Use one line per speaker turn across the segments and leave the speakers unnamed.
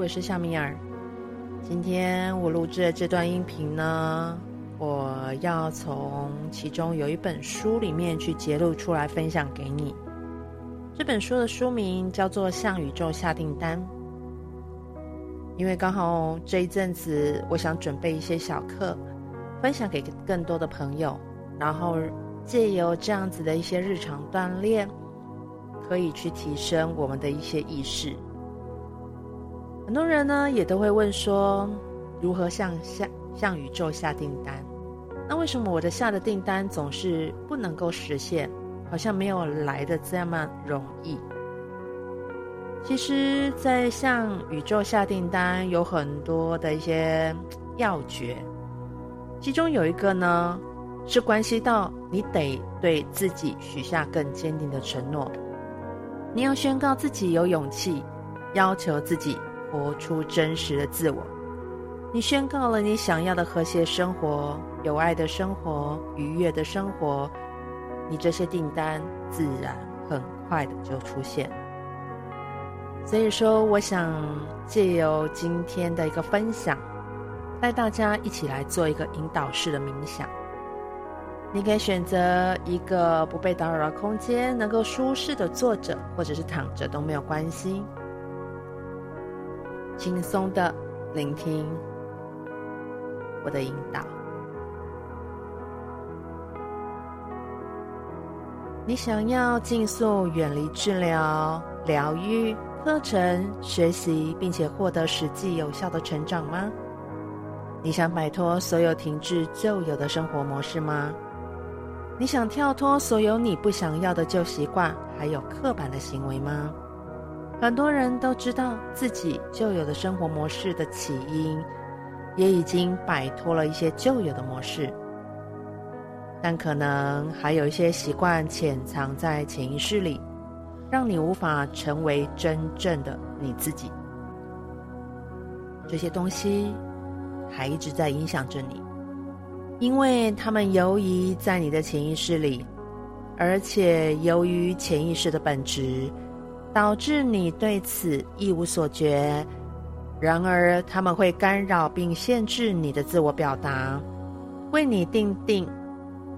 我是夏米尔。今天我录制的这段音频呢，我要从其中有一本书里面去节录出来分享给你。这本书的书名叫做《向宇宙下订单》。因为刚好这一阵子，我想准备一些小课，分享给更多的朋友，然后借由这样子的一些日常锻炼，可以去提升我们的一些意识。很多人呢也都会问说，如何向下向宇宙下订单？那为什么我的下的订单总是不能够实现？好像没有来的这么容易。其实，在向宇宙下订单有很多的一些要诀，其中有一个呢，是关系到你得对自己许下更坚定的承诺。你要宣告自己有勇气，要求自己。活出真实的自我，你宣告了你想要的和谐生活、有爱的生活、愉悦的生活，你这些订单自然很快的就出现。所以说，我想借由今天的一个分享，带大家一起来做一个引导式的冥想。你可以选择一个不被打扰的空间，能够舒适的坐着或者是躺着都没有关系。轻松的聆听我的引导。你想要尽速远离治疗、疗愈、课程、学习，并且获得实际有效的成长吗？你想摆脱所有停滞旧有的生活模式吗？你想跳脱所有你不想要的旧习惯，还有刻板的行为吗？很多人都知道自己旧有的生活模式的起因，也已经摆脱了一些旧有的模式，但可能还有一些习惯潜藏在潜意识里，让你无法成为真正的你自己。这些东西还一直在影响着你，因为他们游移在你的潜意识里，而且由于潜意识的本质。导致你对此一无所觉，然而他们会干扰并限制你的自我表达，为你定定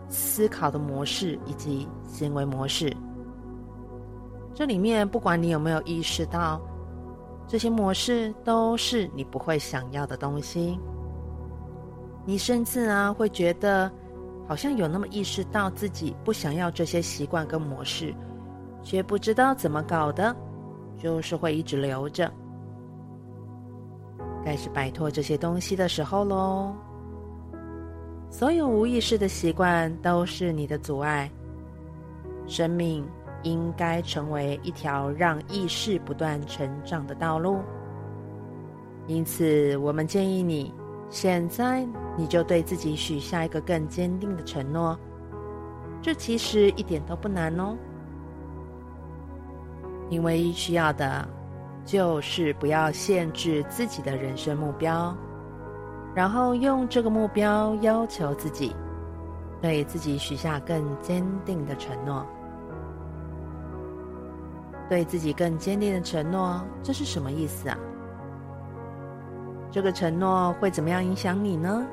思考的模式以及行为模式。这里面不管你有没有意识到，这些模式都是你不会想要的东西。你甚至啊会觉得，好像有那么意识到自己不想要这些习惯跟模式。却不知道怎么搞的，就是会一直留着。该是摆脱这些东西的时候喽。所有无意识的习惯都是你的阻碍。生命应该成为一条让意识不断成长的道路。因此，我们建议你，现在你就对自己许下一个更坚定的承诺。这其实一点都不难哦。你唯一需要的，就是不要限制自己的人生目标，然后用这个目标要求自己，对自己许下更坚定的承诺。对自己更坚定的承诺，这是什么意思啊？这个承诺会怎么样影响你呢？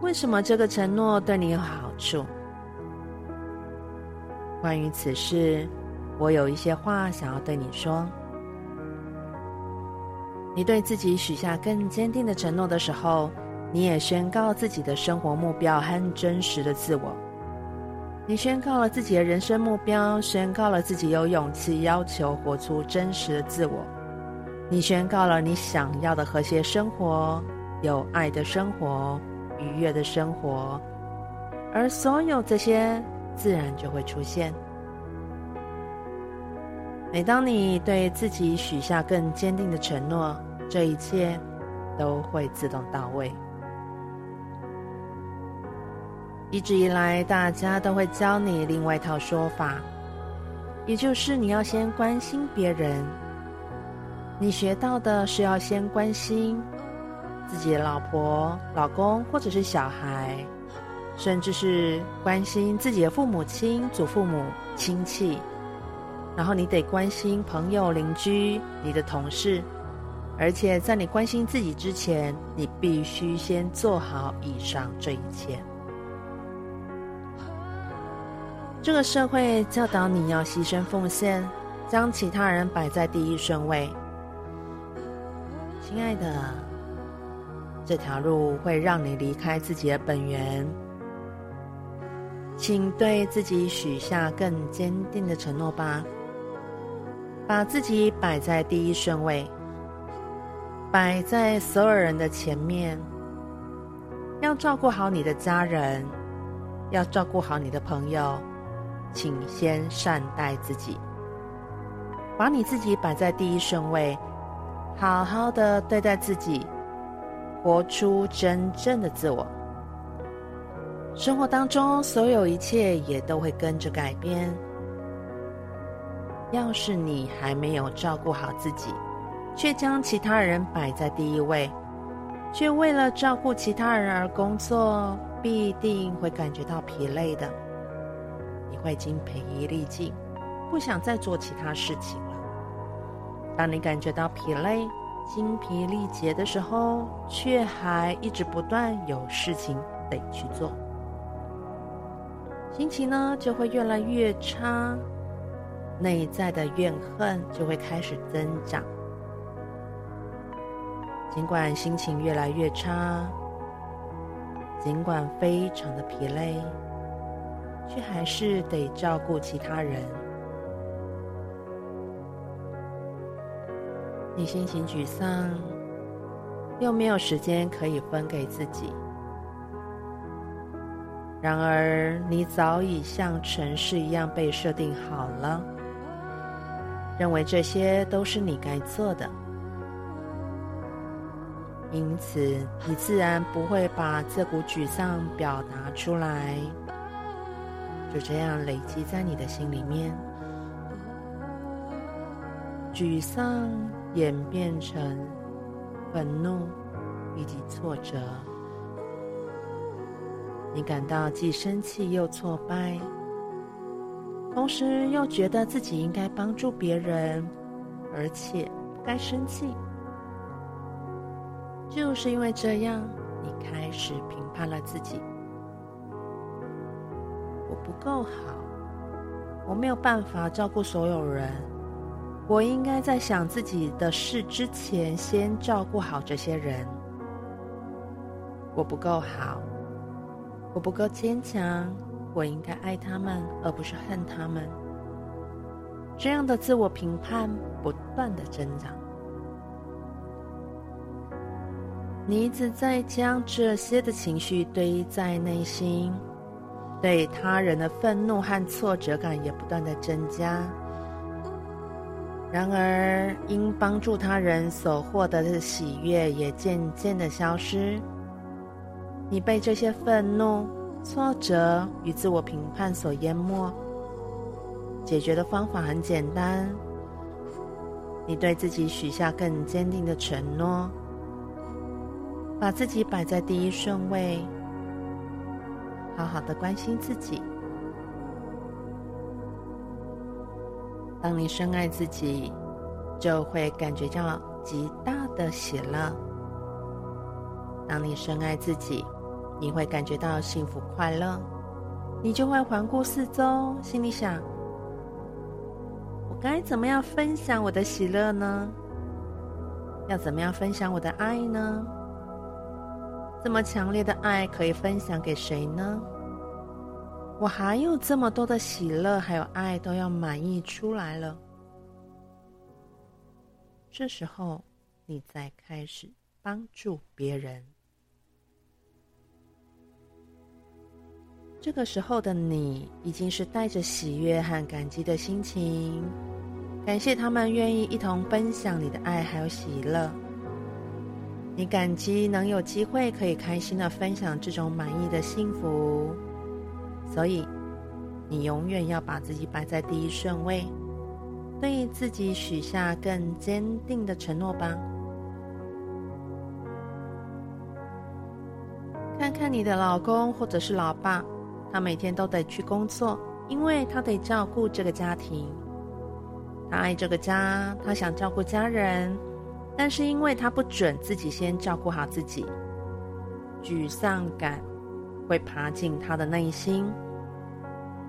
为什么这个承诺对你有好处？关于此事。我有一些话想要对你说。你对自己许下更坚定的承诺的时候，你也宣告自己的生活目标和真实的自我。你宣告了自己的人生目标，宣告了自己有勇气要求活出真实的自我。你宣告了你想要的和谐生活、有爱的生活、愉悦的生活，而所有这些自然就会出现。每当你对自己许下更坚定的承诺，这一切都会自动到位。一直以来，大家都会教你另外一套说法，也就是你要先关心别人。你学到的是要先关心自己的老婆、老公，或者是小孩，甚至是关心自己的父母亲、祖父母、亲戚。然后你得关心朋友、邻居、你的同事，而且在你关心自己之前，你必须先做好以上这一切。这个社会教导你要牺牲奉献，将其他人摆在第一顺位。亲爱的，这条路会让你离开自己的本源。请对自己许下更坚定的承诺吧，把自己摆在第一顺位，摆在所有人的前面。要照顾好你的家人，要照顾好你的朋友。请先善待自己，把你自己摆在第一顺位，好好的对待自己，活出真正的自我。生活当中所有一切也都会跟着改变。要是你还没有照顾好自己，却将其他人摆在第一位，却为了照顾其他人而工作，必定会感觉到疲累的。你会精疲力尽，不想再做其他事情了。当你感觉到疲累、精疲力竭的时候，却还一直不断有事情得去做，心情呢就会越来越差，内在的怨恨就会开始增长。尽管心情越来越差，尽管非常的疲累。却还是得照顾其他人。你心情沮丧，又没有时间可以分给自己。然而，你早已像程式一样被设定好了，认为这些都是你该做的，因此你自然不会把这股沮丧表达出来。就这样累积在你的心里面，沮丧演变成愤怒以及挫折，你感到既生气又挫败，同时又觉得自己应该帮助别人，而且不该生气。就是因为这样，你开始评判了自己。我不够好，我没有办法照顾所有人。我应该在想自己的事之前，先照顾好这些人。我不够好，我不够坚强，我应该爱他们，而不是恨他们。这样的自我评判不断的增长，你一直在将这些的情绪堆在内心。对他人的愤怒和挫折感也不断的增加。然而，因帮助他人所获得的喜悦也渐渐的消失。你被这些愤怒、挫折与自我评判所淹没。解决的方法很简单，你对自己许下更坚定的承诺，把自己摆在第一顺位。好好的关心自己。当你深爱自己，就会感觉到极大的喜乐。当你深爱自己，你会感觉到幸福快乐。你就会环顾四周，心里想：我该怎么样分享我的喜乐呢？要怎么样分享我的爱呢？这么强烈的爱可以分享给谁呢？我还有这么多的喜乐，还有爱都要满溢出来了。这时候，你再开始帮助别人。这个时候的你，已经是带着喜悦和感激的心情，感谢他们愿意一同分享你的爱还有喜乐。你感激能有机会可以开心的分享这种满意的幸福，所以你永远要把自己摆在第一顺位，对自己许下更坚定的承诺吧。看看你的老公或者是老爸，他每天都得去工作，因为他得照顾这个家庭。他爱这个家，他想照顾家人。但是因为他不准自己先照顾好自己，沮丧感会爬进他的内心。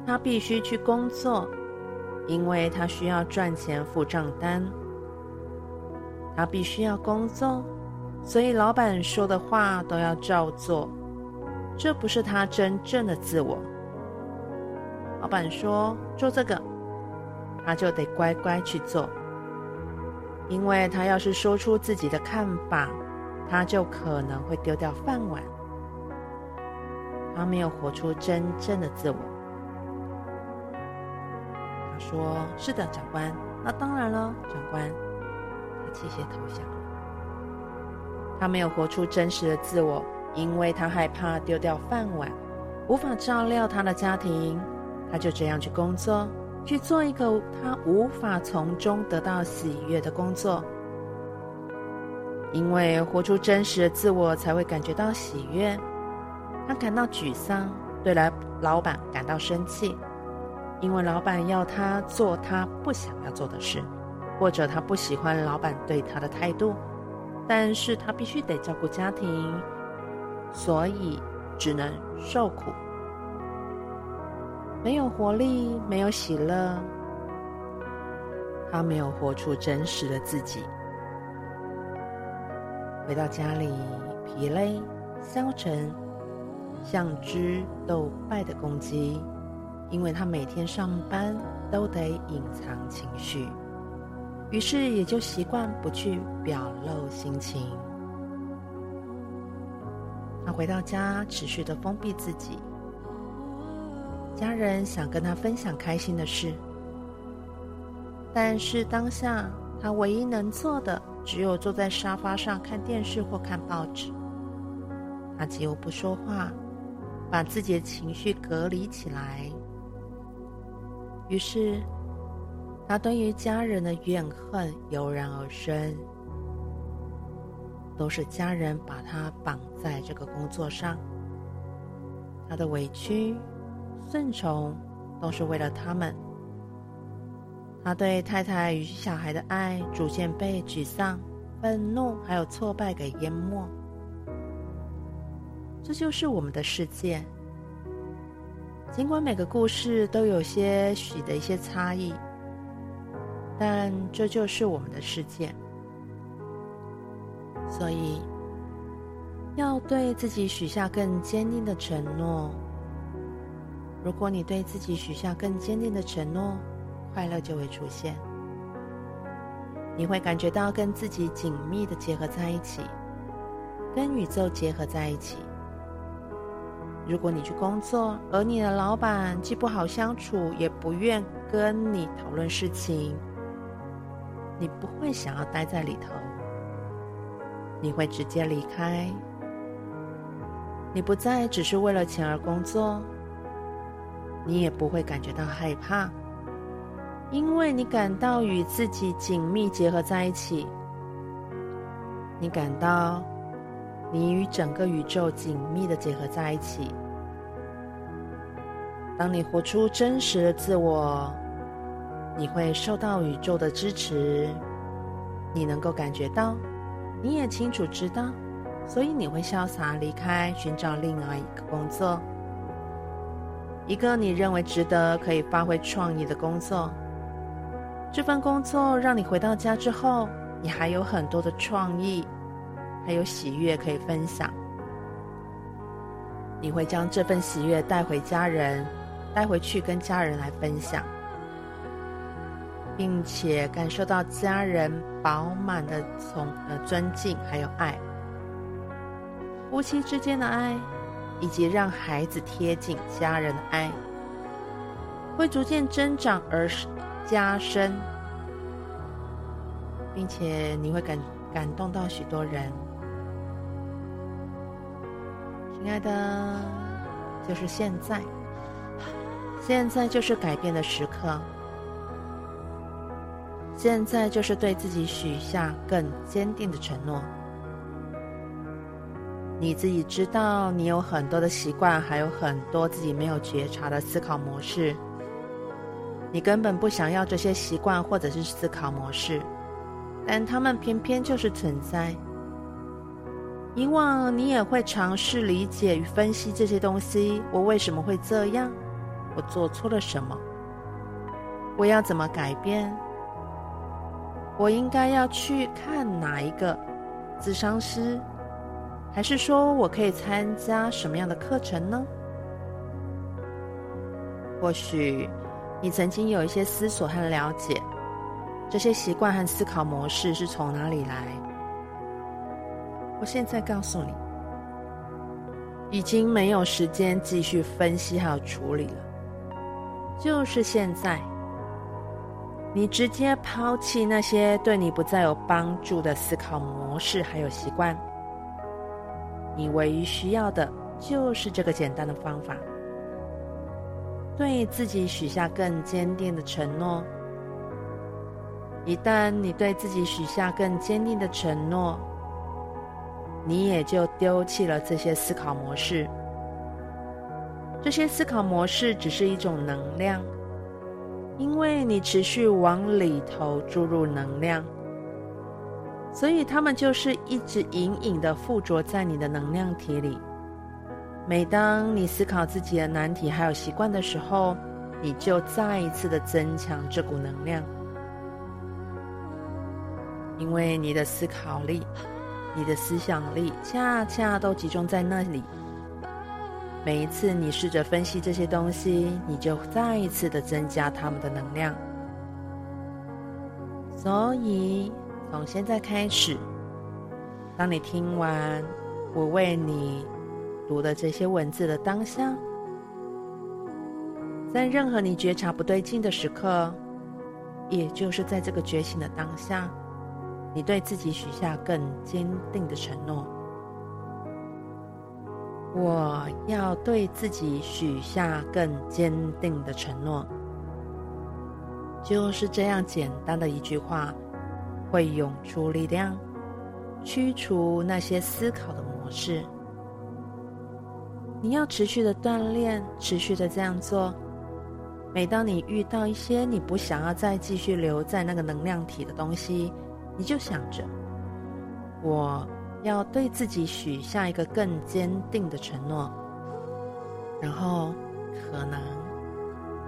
他必须去工作，因为他需要赚钱付账单。他必须要工作，所以老板说的话都要照做。这不是他真正的自我。老板说做这个，他就得乖乖去做，因为他要是说出自己的看法，他就可能会丢掉饭碗。他没有活出真正的自我。他说：“是的，长官。那当然了，长官。”他谢谢投降了。他没有活出真实的自我，因为他害怕丢掉饭碗，无法照料他的家庭。他就这样去工作，去做一个他无法从中得到喜悦的工作。因为活出真实的自我，才会感觉到喜悦。他感到沮丧，对来老板感到生气，因为老板要他做他不想要做的事，或者他不喜欢老板对他的态度。但是他必须得照顾家庭，所以只能受苦。没有活力，没有喜乐，他没有活出真实的自己。回到家里，疲累、消沉，像只斗败的公鸡，因为他每天上班都得隐藏情绪，于是也就习惯不去表露心情。他回到家，持续的封闭自己。家人想跟他分享开心的事，但是当下他唯一能做的只有坐在沙发上看电视或看报纸。他几乎不说话，把自己的情绪隔离起来。于是，他对于家人的怨恨油然而生，都是家人把他绑在这个工作上，他的委屈。顺从都是为了他们。他对太太与小孩的爱逐渐被沮丧、愤怒还有挫败给淹没。这就是我们的世界。尽管每个故事都有些许的一些差异，但这就是我们的世界。所以，要对自己许下更坚定的承诺。如果你对自己许下更坚定的承诺，快乐就会出现。你会感觉到跟自己紧密的结合在一起，跟宇宙结合在一起。如果你去工作，而你的老板既不好相处，也不愿跟你讨论事情，你不会想要待在里头，你会直接离开。你不再只是为了钱而工作。你也不会感觉到害怕，因为你感到与自己紧密结合在一起。你感到你与整个宇宙紧密的结合在一起。当你活出真实的自我，你会受到宇宙的支持。你能够感觉到，你也清楚知道，所以你会潇洒离开，寻找另外一个工作。一个你认为值得、可以发挥创意的工作，这份工作让你回到家之后，你还有很多的创意，还有喜悦可以分享。你会将这份喜悦带回家人，带回去跟家人来分享，并且感受到家人饱满的从呃尊敬还有爱，夫妻之间的爱。以及让孩子贴近家人的爱，会逐渐增长而加深，并且你会感感动到许多人。亲爱的，就是现在，现在就是改变的时刻，现在就是对自己许下更坚定的承诺。你自己知道，你有很多的习惯，还有很多自己没有觉察的思考模式。你根本不想要这些习惯或者是思考模式，但它们偏偏就是存在。以往你也会尝试理解与分析这些东西：我为什么会这样？我做错了什么？我要怎么改变？我应该要去看哪一个咨商师？还是说我可以参加什么样的课程呢？或许你曾经有一些思索和了解，这些习惯和思考模式是从哪里来？我现在告诉你，已经没有时间继续分析还有处理了。就是现在，你直接抛弃那些对你不再有帮助的思考模式还有习惯。你唯一需要的就是这个简单的方法。对自己许下更坚定的承诺。一旦你对自己许下更坚定的承诺，你也就丢弃了这些思考模式。这些思考模式只是一种能量，因为你持续往里头注入能量，所以它们就是一直隐隐的附着在你的能量体里。每当你思考自己的难题还有习惯的时候，你就再一次的增强这股能量，因为你的思考力、你的思想力恰恰都集中在那里。每一次你试着分析这些东西，你就再一次的增加他们的能量。所以，从现在开始，当你听完我为你。读的这些文字的当下，在任何你觉察不对劲的时刻，也就是在这个觉醒的当下，你对自己许下更坚定的承诺。我要对自己许下更坚定的承诺，就是这样简单的一句话，会涌出力量，驱除那些思考的模式。你要持续的锻炼，持续的这样做。每当你遇到一些你不想要再继续留在那个能量体的东西，你就想着，我要对自己许下一个更坚定的承诺，然后可能，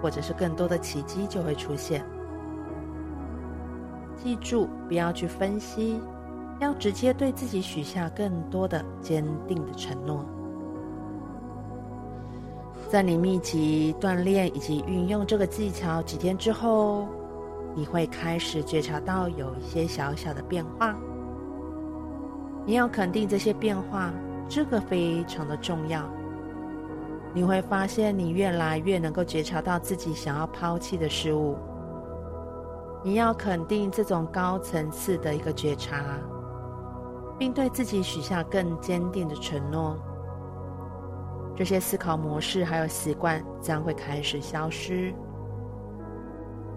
或者是更多的奇迹就会出现。记住，不要去分析，要直接对自己许下更多的坚定的承诺。在你密集锻炼以及运用这个技巧几天之后，你会开始觉察到有一些小小的变化。你要肯定这些变化，这个非常的重要。你会发现你越来越能够觉察到自己想要抛弃的事物。你要肯定这种高层次的一个觉察，并对自己许下更坚定的承诺。这些思考模式还有习惯将会开始消失。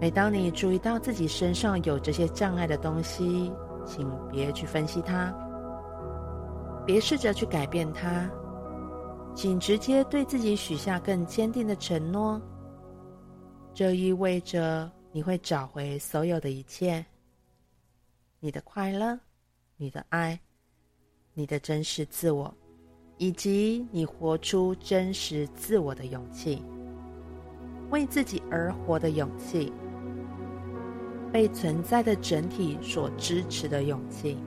每当你注意到自己身上有这些障碍的东西，请别去分析它，别试着去改变它，请直接对自己许下更坚定的承诺。这意味着你会找回所有的一切：你的快乐、你的爱、你的真实自我。以及你活出真实自我的勇气，为自己而活的勇气，被存在的整体所支持的勇气。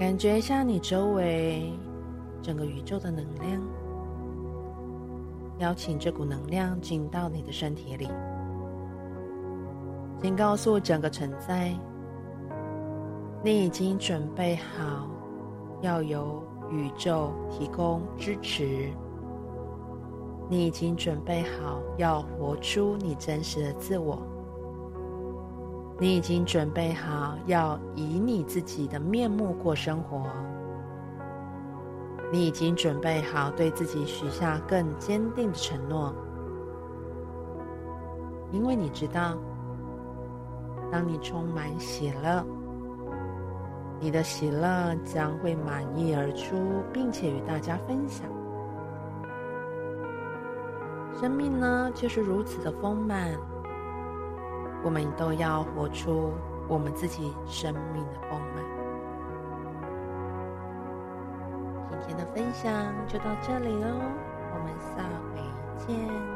感觉一下你周围整个宇宙的能量，邀请这股能量进到你的身体里，请告诉整个存在。你已经准备好，要由宇宙提供支持。你已经准备好，要活出你真实的自我。你已经准备好，要以你自己的面目过生活。你已经准备好，对自己许下更坚定的承诺，因为你知道，当你充满喜乐。你的喜乐将会满溢而出，并且与大家分享。生命呢，就是如此的丰满。我们都要活出我们自己生命的丰满。今天的分享就到这里喽，我们下回见。